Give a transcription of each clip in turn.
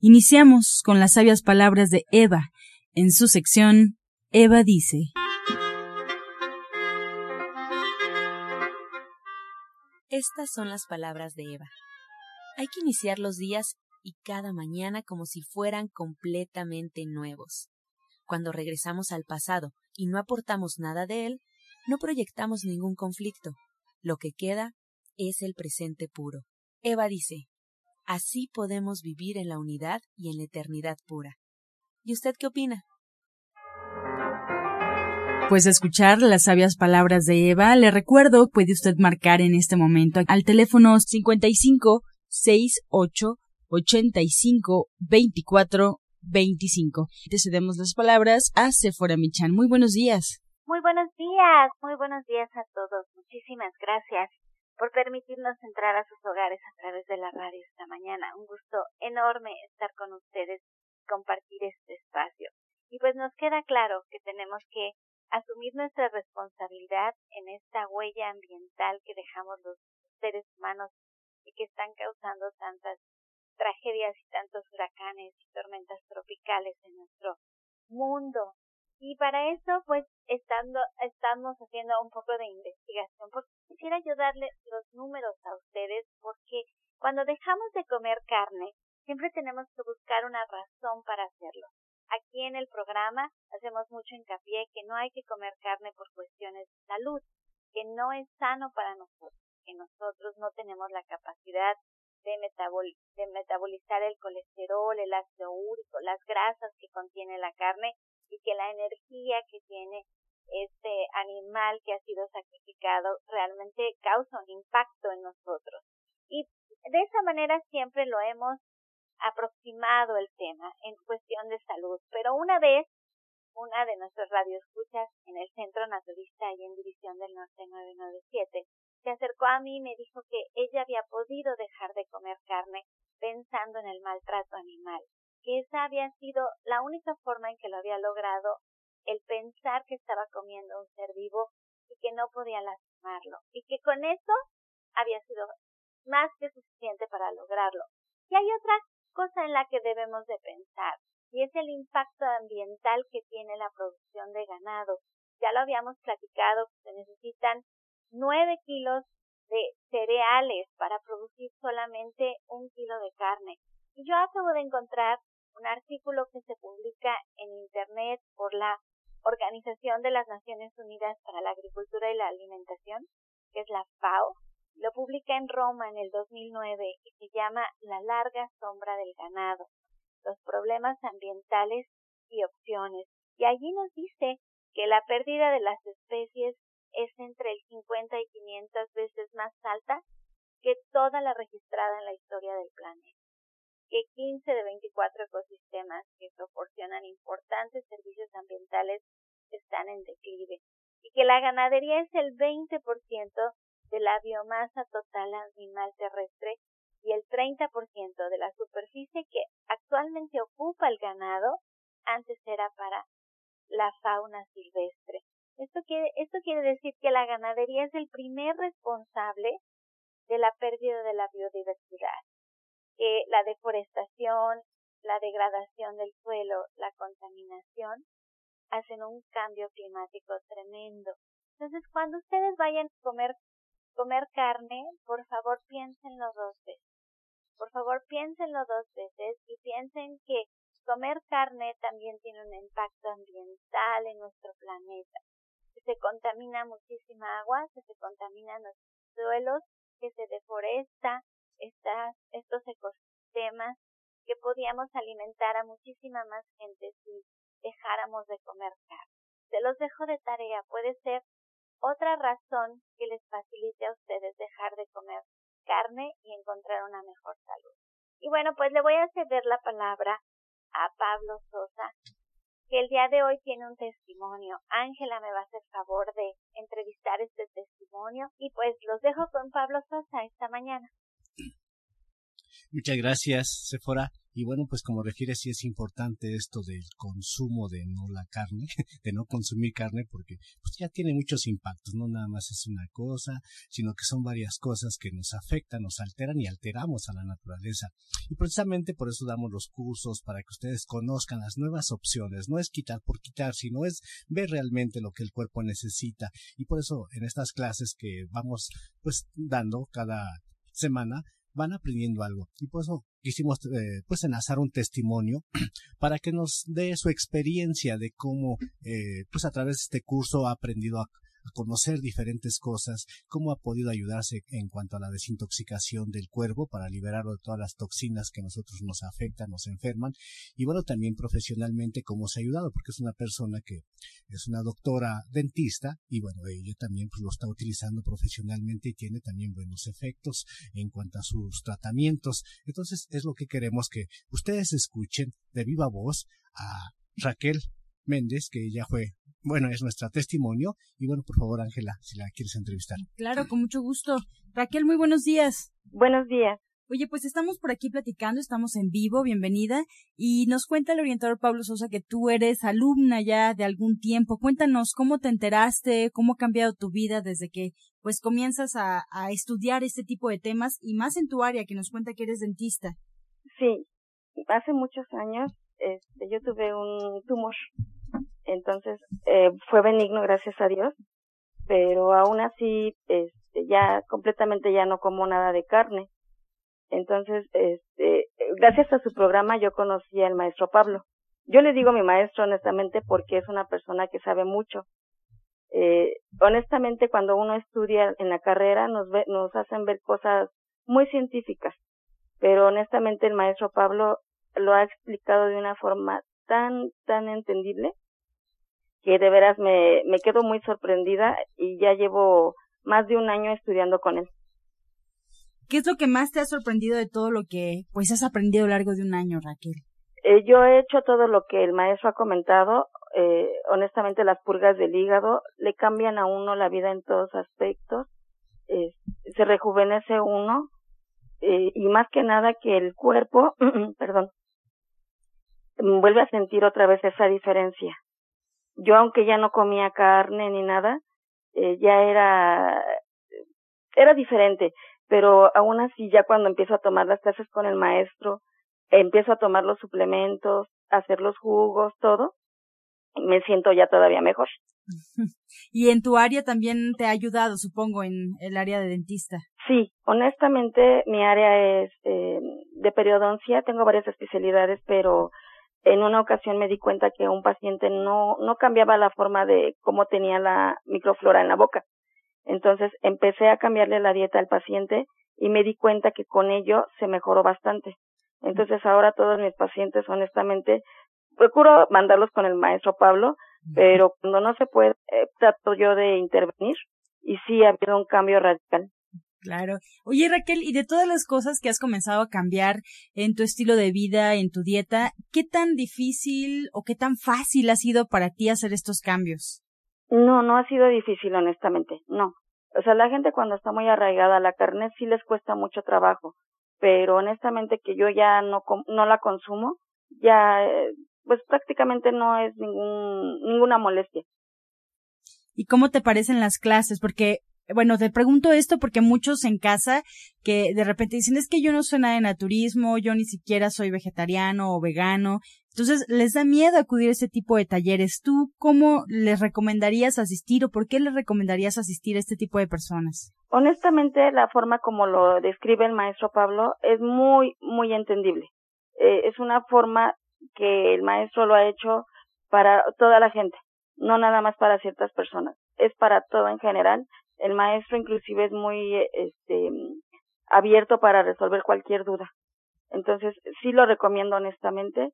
Iniciamos con las sabias palabras de Eva. En su sección, Eva dice. Estas son las palabras de Eva. Hay que iniciar los días y cada mañana como si fueran completamente nuevos. Cuando regresamos al pasado y no aportamos nada de él, no proyectamos ningún conflicto. Lo que queda es el presente puro. Eva dice, así podemos vivir en la unidad y en la eternidad pura. ¿Y usted qué opina? Pues escuchar las sabias palabras de Eva, le recuerdo, puede usted marcar en este momento al teléfono 55 68 85 24 25. Te cedemos las palabras a Sephora Michan. Muy buenos días. Muy buenos días, muy buenos días a todos. Muchísimas gracias por permitirnos entrar a sus hogares a través de la radio esta mañana. Un gusto enorme estar con ustedes, compartir este espacio. Y pues nos queda claro que tenemos que asumir nuestra responsabilidad en esta huella ambiental que dejamos los seres humanos y que están causando tantas tragedias y tantos huracanes y tormentas tropicales en nuestro mundo. Y para eso, pues, estando, estamos haciendo un poco de investigación, porque quisiera ayudarle los números a ustedes, porque cuando dejamos de comer carne, siempre tenemos que buscar una razón para hacerlo. Aquí en el programa hacemos mucho hincapié que no hay que comer carne por cuestiones de salud, que no es sano para nosotros, que nosotros no tenemos la capacidad de, de metabolizar el colesterol, el ácido úrico, las grasas que contiene la carne y que la energía que tiene este animal que ha sido sacrificado realmente causa un impacto en nosotros. Y de esa manera siempre lo hemos aproximado el tema en cuestión de salud. Pero una vez, una de nuestras radioescuchas en el Centro Naturista y en División del Norte 997, se acercó a mí y me dijo que ella había podido dejar de comer carne pensando en el maltrato animal, que esa había sido la única forma en que lo había logrado, el pensar que estaba comiendo un ser vivo y que no podía lastimarlo, y que con eso había sido más que suficiente para lograrlo. Y hay otra cosa en la que debemos de pensar, y es el impacto ambiental que tiene la producción de ganado. Ya lo habíamos platicado, se necesitan nueve kilos de cereales para producir solamente un kilo de carne. Yo acabo de encontrar un artículo que se publica en Internet por la Organización de las Naciones Unidas para la Agricultura y la Alimentación, que es la FAO, lo publica en Roma en el 2009 y se llama La larga sombra del ganado, los problemas ambientales y opciones. Y allí nos dice que la pérdida de las especies es entre el 50 y 500 veces más alta que toda la registrada en la historia del planeta. Que 15 de 24 ecosistemas que proporcionan importantes servicios ambientales están en declive y que la ganadería es el 20% de la biomasa total animal terrestre y el 30% de la superficie que actualmente ocupa el ganado antes era para la fauna silvestre. Esto quiere, esto quiere decir que la ganadería es el primer responsable de la pérdida de la biodiversidad, que la deforestación, la degradación del suelo, la contaminación hacen un cambio climático tremendo. Entonces, cuando ustedes vayan a comer comer carne, por favor piénsenlo dos veces. Por favor piénsenlo dos veces y piensen que comer carne también tiene un impacto ambiental en nuestro planeta. Que se contamina muchísima agua, que se contaminan los suelos, que se deforesta estas, estos ecosistemas, que podíamos alimentar a muchísima más gente si dejáramos de comer carne. Se los dejo de tarea, puede ser otra razón que les facilite a ustedes dejar de comer carne y encontrar una mejor salud. Y bueno, pues le voy a ceder la palabra a Pablo Sosa, que el día de hoy tiene un testimonio. Ángela me va a hacer favor de entrevistar este testimonio y pues los dejo con Pablo Sosa esta mañana. Muchas gracias, Sephora. Y bueno, pues como refiere, sí es importante esto del consumo de no la carne, de no consumir carne, porque pues ya tiene muchos impactos, no nada más es una cosa, sino que son varias cosas que nos afectan, nos alteran y alteramos a la naturaleza. Y precisamente por eso damos los cursos, para que ustedes conozcan las nuevas opciones. No es quitar por quitar, sino es ver realmente lo que el cuerpo necesita. Y por eso en estas clases que vamos pues dando cada semana, van aprendiendo algo. Y por eso quisimos eh, pues enlazar un testimonio para que nos dé su experiencia de cómo eh, pues a través de este curso ha aprendido a conocer diferentes cosas, cómo ha podido ayudarse en cuanto a la desintoxicación del cuerpo para liberarlo de todas las toxinas que nosotros nos afectan, nos enferman, y bueno, también profesionalmente cómo se ha ayudado, porque es una persona que es una doctora dentista y bueno, ella también pues, lo está utilizando profesionalmente y tiene también buenos efectos en cuanto a sus tratamientos. Entonces es lo que queremos que ustedes escuchen de viva voz a Raquel Méndez, que ya fue, bueno, es nuestra testimonio. Y bueno, por favor, Ángela, si la quieres entrevistar. Claro, con mucho gusto. Raquel, muy buenos días. Buenos días. Oye, pues estamos por aquí platicando, estamos en vivo, bienvenida. Y nos cuenta el orientador Pablo Sosa que tú eres alumna ya de algún tiempo. Cuéntanos cómo te enteraste, cómo ha cambiado tu vida desde que pues comienzas a, a estudiar este tipo de temas y más en tu área que nos cuenta que eres dentista. Sí, hace muchos años este, yo tuve un tumor entonces, eh, fue benigno, gracias a Dios, pero aún así, este, ya completamente ya no como nada de carne. Entonces, este, gracias a su programa yo conocí al maestro Pablo. Yo le digo mi maestro honestamente porque es una persona que sabe mucho. Eh, honestamente, cuando uno estudia en la carrera nos, ve, nos hacen ver cosas muy científicas, pero honestamente el maestro Pablo lo ha explicado de una forma tan, tan entendible que de veras me, me quedo muy sorprendida y ya llevo más de un año estudiando con él. ¿Qué es lo que más te ha sorprendido de todo lo que pues has aprendido a lo largo de un año, Raquel? Eh, yo he hecho todo lo que el maestro ha comentado. Eh, honestamente, las purgas del hígado le cambian a uno la vida en todos aspectos. Eh, se rejuvenece uno eh, y más que nada que el cuerpo, perdón, vuelve a sentir otra vez esa diferencia yo aunque ya no comía carne ni nada, eh, ya era, era diferente, pero aún así ya cuando empiezo a tomar las clases con el maestro, empiezo a tomar los suplementos, hacer los jugos, todo, me siento ya todavía mejor. Y en tu área también te ha ayudado, supongo, en el área de dentista. Sí, honestamente mi área es eh, de periodoncia, tengo varias especialidades, pero en una ocasión me di cuenta que un paciente no, no cambiaba la forma de cómo tenía la microflora en la boca. Entonces empecé a cambiarle la dieta al paciente y me di cuenta que con ello se mejoró bastante. Entonces ahora todos mis pacientes, honestamente, procuro mandarlos con el maestro Pablo, pero cuando no se puede, eh, trato yo de intervenir y sí ha habido un cambio radical. Claro. Oye Raquel, y de todas las cosas que has comenzado a cambiar en tu estilo de vida, en tu dieta, ¿qué tan difícil o qué tan fácil ha sido para ti hacer estos cambios? No, no ha sido difícil, honestamente, no. O sea, la gente cuando está muy arraigada a la carne sí les cuesta mucho trabajo, pero honestamente que yo ya no, no la consumo, ya, eh, pues prácticamente no es ningún, ninguna molestia. ¿Y cómo te parecen las clases? Porque bueno, te pregunto esto porque muchos en casa que de repente dicen, es que yo no soy nada de naturismo, yo ni siquiera soy vegetariano o vegano. Entonces, les da miedo acudir a este tipo de talleres. ¿Tú cómo les recomendarías asistir o por qué les recomendarías asistir a este tipo de personas? Honestamente, la forma como lo describe el maestro Pablo es muy, muy entendible. Eh, es una forma que el maestro lo ha hecho para toda la gente, no nada más para ciertas personas, es para todo en general el maestro inclusive es muy este abierto para resolver cualquier duda. Entonces, sí lo recomiendo honestamente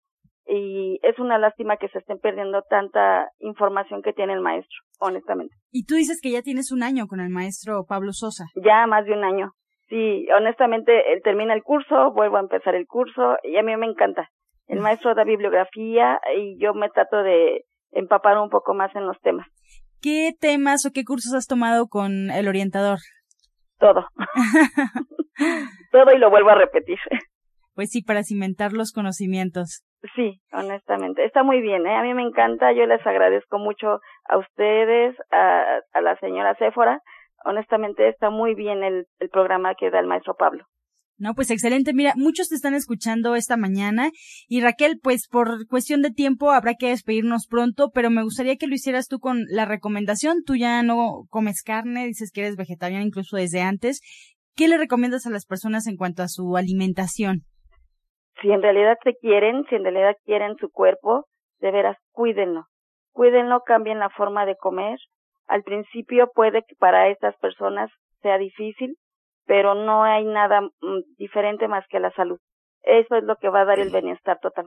y es una lástima que se estén perdiendo tanta información que tiene el maestro, honestamente. Y tú dices que ya tienes un año con el maestro Pablo Sosa. Ya más de un año. Sí, honestamente, él termina el curso, vuelvo a empezar el curso y a mí me encanta. El maestro da bibliografía y yo me trato de empapar un poco más en los temas. ¿Qué temas o qué cursos has tomado con el orientador? Todo. Todo y lo vuelvo a repetir. Pues sí, para cimentar los conocimientos. Sí, honestamente. Está muy bien, ¿eh? A mí me encanta. Yo les agradezco mucho a ustedes, a, a la señora Céfora. Honestamente, está muy bien el, el programa que da el maestro Pablo. No, pues excelente. Mira, muchos te están escuchando esta mañana y Raquel, pues por cuestión de tiempo habrá que despedirnos pronto, pero me gustaría que lo hicieras tú con la recomendación. Tú ya no comes carne, dices que eres vegetariana incluso desde antes. ¿Qué le recomiendas a las personas en cuanto a su alimentación? Si en realidad te quieren, si en realidad quieren su cuerpo, de veras, cuídenlo. Cuídenlo, cambien la forma de comer. Al principio puede que para estas personas sea difícil, pero no hay nada mm, diferente más que la salud. Eso es lo que va a dar el bienestar total.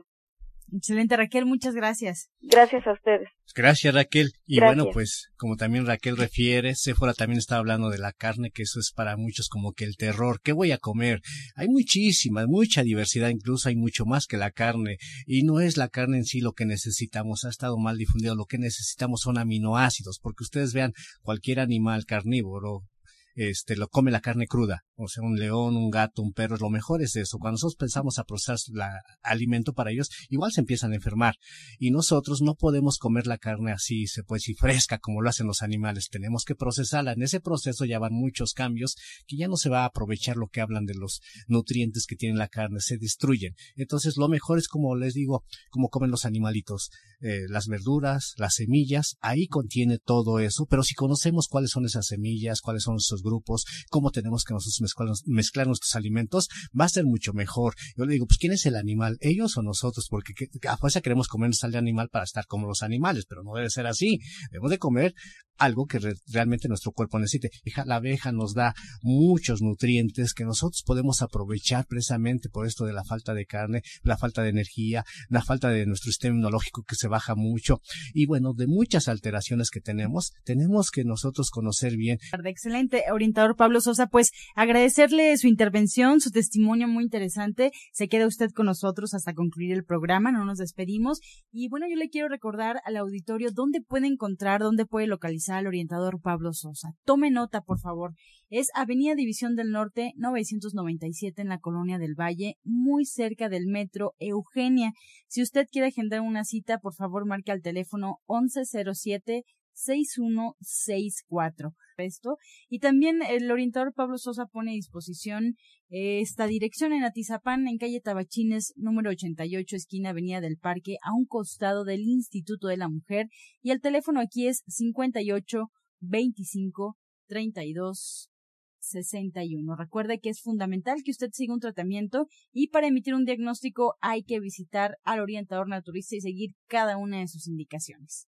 Excelente, Raquel, muchas gracias. Gracias a ustedes. Gracias, Raquel. Y bueno, pues como también Raquel refiere, Sephora también está hablando de la carne, que eso es para muchos como que el terror. ¿Qué voy a comer? Hay muchísima, mucha diversidad, incluso hay mucho más que la carne. Y no es la carne en sí lo que necesitamos, ha estado mal difundido. Lo que necesitamos son aminoácidos, porque ustedes vean, cualquier animal carnívoro, este, lo come la carne cruda, o sea, un león, un gato, un perro, lo mejor es eso. Cuando nosotros pensamos a procesar el alimento para ellos, igual se empiezan a enfermar. Y nosotros no podemos comer la carne así, se puede decir fresca, como lo hacen los animales. Tenemos que procesarla. En ese proceso ya van muchos cambios que ya no se va a aprovechar lo que hablan de los nutrientes que tiene la carne, se destruyen. Entonces, lo mejor es como les digo, como comen los animalitos, eh, las verduras, las semillas, ahí contiene todo eso, pero si conocemos cuáles son esas semillas, cuáles son esos grupos, cómo tenemos que nosotros mezclar, mezclar nuestros alimentos, va a ser mucho mejor. Yo le digo, pues ¿quién es el animal? ¿Ellos o nosotros? Porque a fuerza queremos comer sal de animal para estar como los animales, pero no debe ser así. Debemos de comer algo que realmente nuestro cuerpo necesite. La abeja nos da muchos nutrientes que nosotros podemos aprovechar precisamente por esto de la falta de carne, la falta de energía, la falta de nuestro sistema inmunológico que se baja mucho y bueno, de muchas alteraciones que tenemos, tenemos que nosotros conocer bien. Excelente, orientador Pablo Sosa, pues agradecerle su intervención, su testimonio muy interesante. Se queda usted con nosotros hasta concluir el programa, no nos despedimos y bueno, yo le quiero recordar al auditorio dónde puede encontrar, dónde puede localizar al orientador Pablo Sosa. Tome nota, por favor. Es Avenida División del Norte 997 en la Colonia del Valle, muy cerca del metro Eugenia. Si usted quiere agendar una cita, por favor marque al teléfono 1107 6164. Esto. Y también el orientador Pablo Sosa pone a disposición esta dirección en Atizapán, en calle Tabachines, número 88, esquina Avenida del Parque, a un costado del Instituto de la Mujer. Y el teléfono aquí es 58 25 32 61. Recuerde que es fundamental que usted siga un tratamiento y para emitir un diagnóstico hay que visitar al orientador naturista y seguir cada una de sus indicaciones.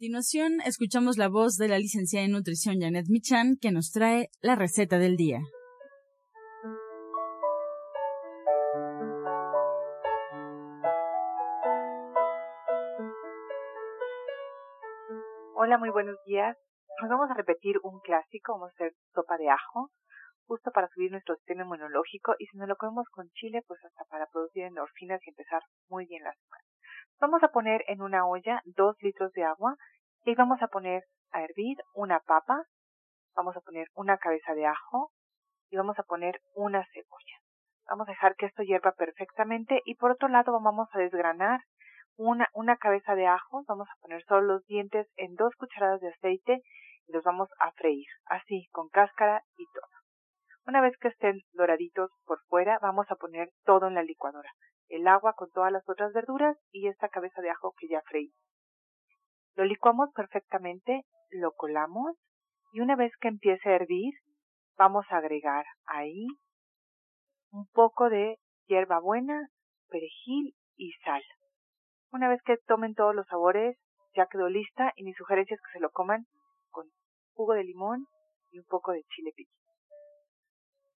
continuación, escuchamos la voz de la licenciada en nutrición Janet Michan, que nos trae la receta del día. Hola, muy buenos días. Nos vamos a repetir un clásico, vamos a hacer sopa de ajo, justo para subir nuestro sistema inmunológico y si no lo comemos con chile, pues hasta para producir endorfinas y empezar muy bien la semana. Vamos a poner en una olla dos litros de agua y vamos a poner a hervir una papa, vamos a poner una cabeza de ajo y vamos a poner una cebolla. Vamos a dejar que esto hierva perfectamente y por otro lado vamos a desgranar una, una cabeza de ajo, vamos a poner solo los dientes en dos cucharadas de aceite y los vamos a freír, así, con cáscara y todo. Una vez que estén doraditos por fuera, vamos a poner todo en la licuadora el agua con todas las otras verduras y esta cabeza de ajo que ya freí. Lo licuamos perfectamente, lo colamos y una vez que empiece a hervir, vamos a agregar ahí un poco de hierbabuena, perejil y sal. Una vez que tomen todos los sabores, ya quedó lista y mi sugerencia es que se lo coman con jugo de limón y un poco de chile piquín.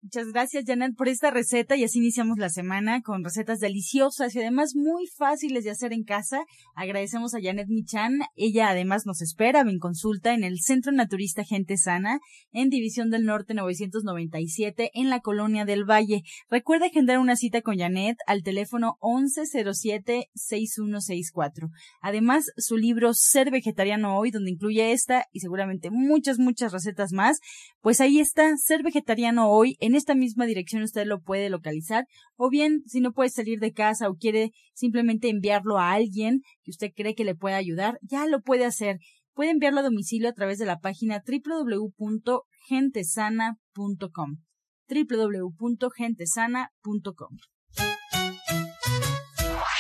Muchas gracias, Janet, por esta receta y así iniciamos la semana con recetas deliciosas y además muy fáciles de hacer en casa. Agradecemos a Janet Michan. Ella además nos espera en consulta en el Centro Naturista Gente Sana en División del Norte 997 en la Colonia del Valle. Recuerda agendar una cita con Janet al teléfono 1107-6164. Además, su libro Ser Vegetariano Hoy, donde incluye esta y seguramente muchas, muchas recetas más, pues ahí está, Ser Vegetariano Hoy en en esta misma dirección usted lo puede localizar o bien si no puede salir de casa o quiere simplemente enviarlo a alguien que usted cree que le pueda ayudar, ya lo puede hacer. Puede enviarlo a domicilio a través de la página www.gentesana.com www.gentesana.com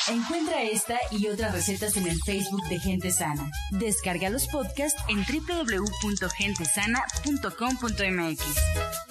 Encuentra esta y otras recetas en el Facebook de Gente Sana. Descarga los podcasts en www.gentesana.com.mx.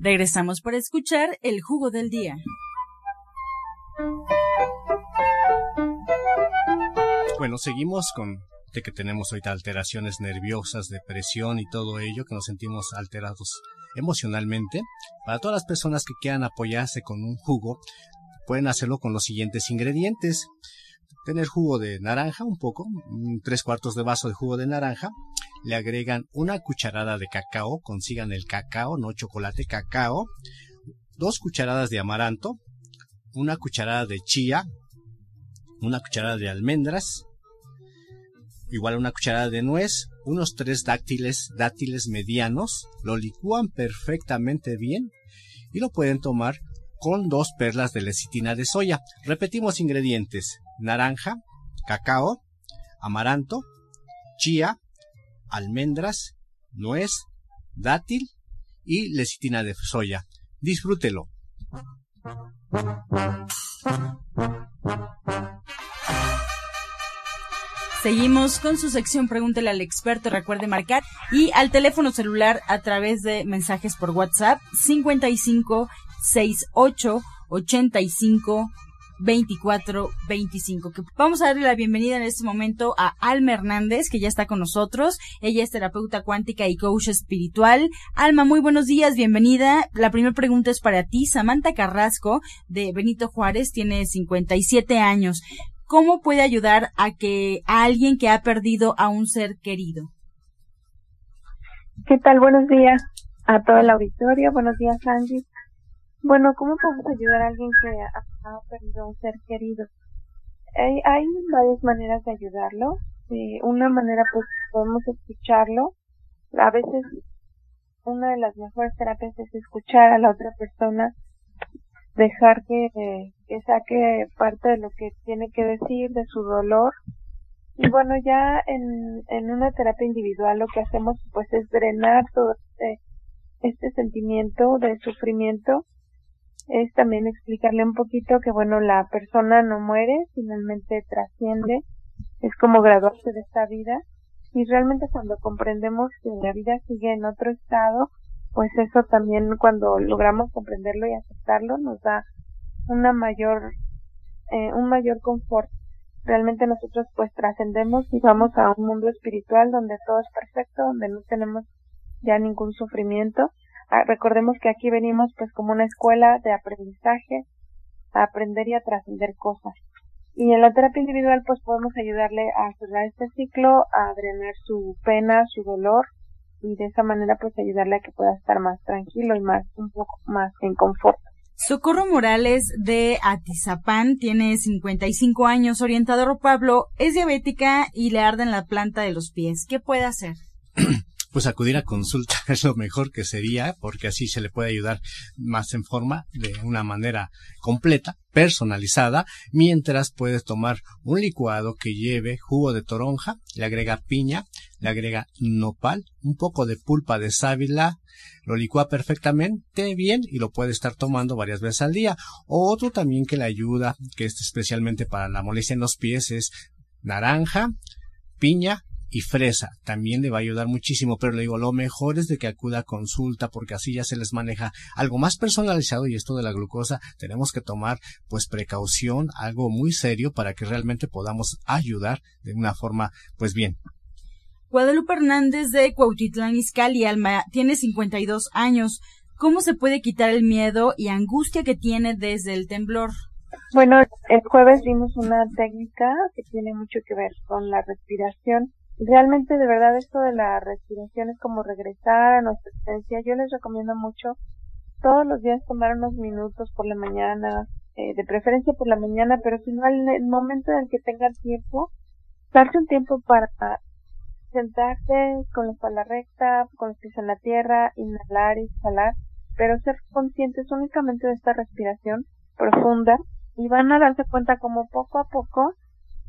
Regresamos para escuchar el jugo del día. Bueno, seguimos con de que tenemos ahorita alteraciones nerviosas, depresión y todo ello, que nos sentimos alterados emocionalmente. Para todas las personas que quieran apoyarse con un jugo, pueden hacerlo con los siguientes ingredientes. Tener jugo de naranja, un poco, tres cuartos de vaso de jugo de naranja, le agregan una cucharada de cacao, consigan el cacao, no chocolate, cacao, dos cucharadas de amaranto, una cucharada de chía, una cucharada de almendras, igual una cucharada de nuez, unos tres dátiles, dátiles medianos, lo licúan perfectamente bien y lo pueden tomar con dos perlas de lecitina de soya. Repetimos ingredientes, naranja, cacao, amaranto, chía, almendras, nuez, dátil y lecitina de soya. Disfrútelo. Seguimos con su sección Pregúntele al experto. Recuerde marcar y al teléfono celular a través de mensajes por WhatsApp 55 68 85 2425. Vamos a darle la bienvenida en este momento a Alma Hernández, que ya está con nosotros. Ella es terapeuta cuántica y coach espiritual. Alma, muy buenos días, bienvenida. La primera pregunta es para ti. Samantha Carrasco, de Benito Juárez, tiene 57 años. ¿Cómo puede ayudar a que a alguien que ha perdido a un ser querido? ¿Qué tal? Buenos días a todo el auditorio. Buenos días, Angie. Bueno, ¿cómo podemos ayudar a alguien que ha, perdido un ser querido? Hay, hay varias maneras de ayudarlo. una manera, pues, podemos escucharlo. A veces, una de las mejores terapias es escuchar a la otra persona, dejar que, que saque parte de lo que tiene que decir, de su dolor. Y bueno, ya en, en una terapia individual lo que hacemos, pues, es drenar todo este, este sentimiento de sufrimiento es también explicarle un poquito que bueno, la persona no muere, finalmente trasciende, es como graduarse de esta vida. Y realmente cuando comprendemos que la vida sigue en otro estado, pues eso también cuando logramos comprenderlo y aceptarlo nos da una mayor eh, un mayor confort. Realmente nosotros pues trascendemos y vamos a un mundo espiritual donde todo es perfecto, donde no tenemos ya ningún sufrimiento recordemos que aquí venimos pues como una escuela de aprendizaje, a aprender y a trascender cosas. Y en la terapia individual pues podemos ayudarle a cerrar este ciclo, a drenar su pena, su dolor y de esa manera pues ayudarle a que pueda estar más tranquilo y más un poco más en confort. Socorro Morales de Atizapán tiene 55 años, orientador Pablo, es diabética y le arde en la planta de los pies. ¿Qué puede hacer? pues acudir a consulta es lo mejor que sería, porque así se le puede ayudar más en forma, de una manera completa, personalizada, mientras puedes tomar un licuado que lleve jugo de toronja, le agrega piña, le agrega nopal, un poco de pulpa de sábila, lo licúa perfectamente bien y lo puede estar tomando varias veces al día. Otro también que le ayuda, que es especialmente para la molestia en los pies, es naranja, piña y fresa. También le va a ayudar muchísimo, pero le digo, lo mejor es de que acuda a consulta porque así ya se les maneja algo más personalizado y esto de la glucosa tenemos que tomar pues precaución, algo muy serio para que realmente podamos ayudar de una forma pues bien. Guadalupe Hernández de Cuautitlán Izcalli, Alma, tiene 52 años. ¿Cómo se puede quitar el miedo y angustia que tiene desde el temblor? Bueno, el jueves vimos una técnica que tiene mucho que ver con la respiración. Realmente, de verdad, esto de la respiración es como regresar a nuestra esencia. Yo les recomiendo mucho todos los días tomar unos minutos por la mañana, eh, de preferencia por la mañana, pero si no, en el momento en el que tengan tiempo, darse un tiempo para sentarse con la espalda recta, con los pies en la tierra, inhalar y exhalar, pero ser conscientes únicamente de esta respiración profunda y van a darse cuenta como poco a poco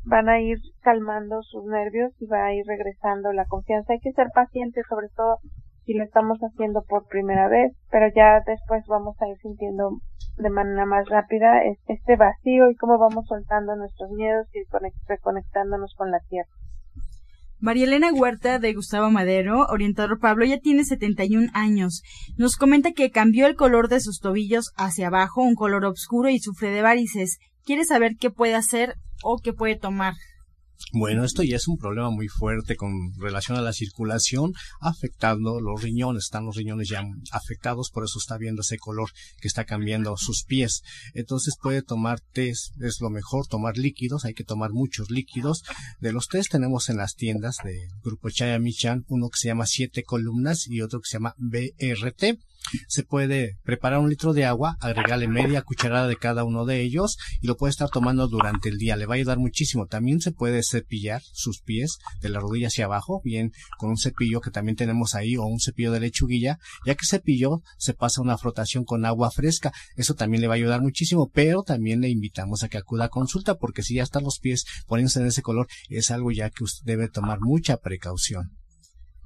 van a ir calmando sus nervios y va a ir regresando la confianza. Hay que ser pacientes, sobre todo si lo estamos haciendo por primera vez, pero ya después vamos a ir sintiendo de manera más rápida este vacío y cómo vamos soltando nuestros miedos y reconectándonos con la tierra. María Elena Huerta de Gustavo Madero, orientador Pablo, ya tiene 71 años. Nos comenta que cambió el color de sus tobillos hacia abajo, un color oscuro y sufre de varices. Quiere saber qué puede hacer o qué puede tomar. Bueno, esto ya es un problema muy fuerte con relación a la circulación, afectando los riñones. Están los riñones ya afectados, por eso está viendo ese color que está cambiando sus pies. Entonces puede tomar test, es lo mejor, tomar líquidos, hay que tomar muchos líquidos. De los test tenemos en las tiendas del grupo Chaya Michan uno que se llama siete columnas y otro que se llama BRT se puede preparar un litro de agua, agregarle media cucharada de cada uno de ellos y lo puede estar tomando durante el día. Le va a ayudar muchísimo. También se puede cepillar sus pies de la rodilla hacia abajo, bien con un cepillo que también tenemos ahí o un cepillo de lechuguilla. Ya que cepillo se pasa una frotación con agua fresca. Eso también le va a ayudar muchísimo, pero también le invitamos a que acuda a consulta porque si ya están los pies poniéndose en ese color, es algo ya que usted debe tomar mucha precaución.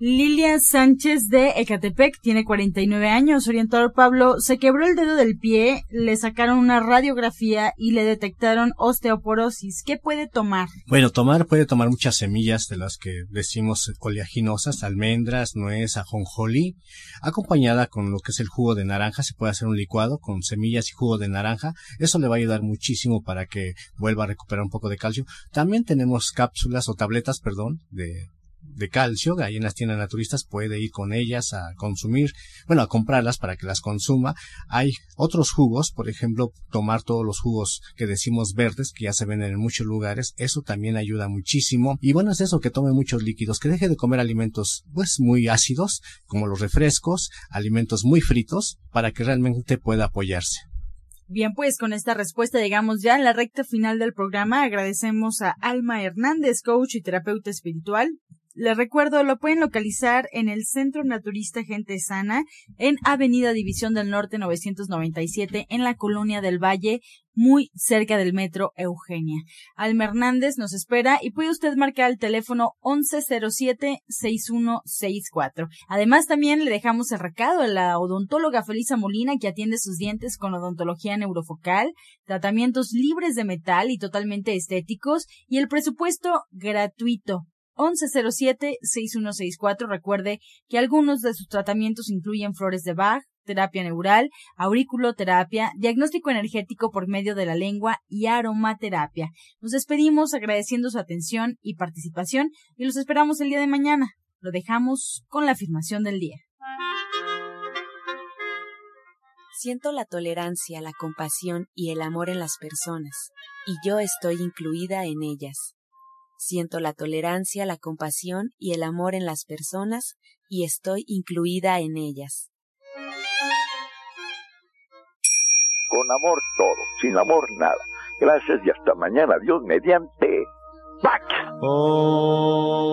Lilia Sánchez de Ecatepec tiene 49 años. Orientador Pablo se quebró el dedo del pie, le sacaron una radiografía y le detectaron osteoporosis. ¿Qué puede tomar? Bueno, tomar puede tomar muchas semillas de las que decimos oleaginosas, almendras, nuez, ajonjolí, acompañada con lo que es el jugo de naranja. Se puede hacer un licuado con semillas y jugo de naranja. Eso le va a ayudar muchísimo para que vuelva a recuperar un poco de calcio. También tenemos cápsulas o tabletas, perdón, de de calcio, ahí en las tiendas naturistas puede ir con ellas a consumir, bueno, a comprarlas para que las consuma. Hay otros jugos, por ejemplo, tomar todos los jugos que decimos verdes, que ya se venden en muchos lugares, eso también ayuda muchísimo. Y bueno, es eso, que tome muchos líquidos, que deje de comer alimentos pues muy ácidos, como los refrescos, alimentos muy fritos, para que realmente pueda apoyarse. Bien, pues con esta respuesta llegamos ya a la recta final del programa. Agradecemos a Alma Hernández, coach y terapeuta espiritual, les recuerdo, lo pueden localizar en el Centro Naturista Gente Sana, en Avenida División del Norte 997, en la Colonia del Valle, muy cerca del Metro Eugenia. Alma Hernández nos espera y puede usted marcar el teléfono 1107-6164. Además, también le dejamos el recado a la odontóloga Felisa Molina que atiende sus dientes con odontología neurofocal, tratamientos libres de metal y totalmente estéticos y el presupuesto gratuito 1107-6164. Recuerde que algunos de sus tratamientos incluyen flores de Bach, terapia neural, auriculoterapia, diagnóstico energético por medio de la lengua y aromaterapia. Nos despedimos agradeciendo su atención y participación y los esperamos el día de mañana. Lo dejamos con la afirmación del día. Siento la tolerancia, la compasión y el amor en las personas, y yo estoy incluida en ellas. Siento la tolerancia, la compasión y el amor en las personas y estoy incluida en ellas. Con amor todo, sin amor nada. Gracias y hasta mañana. Dios mediante. ¡Pax! Oh.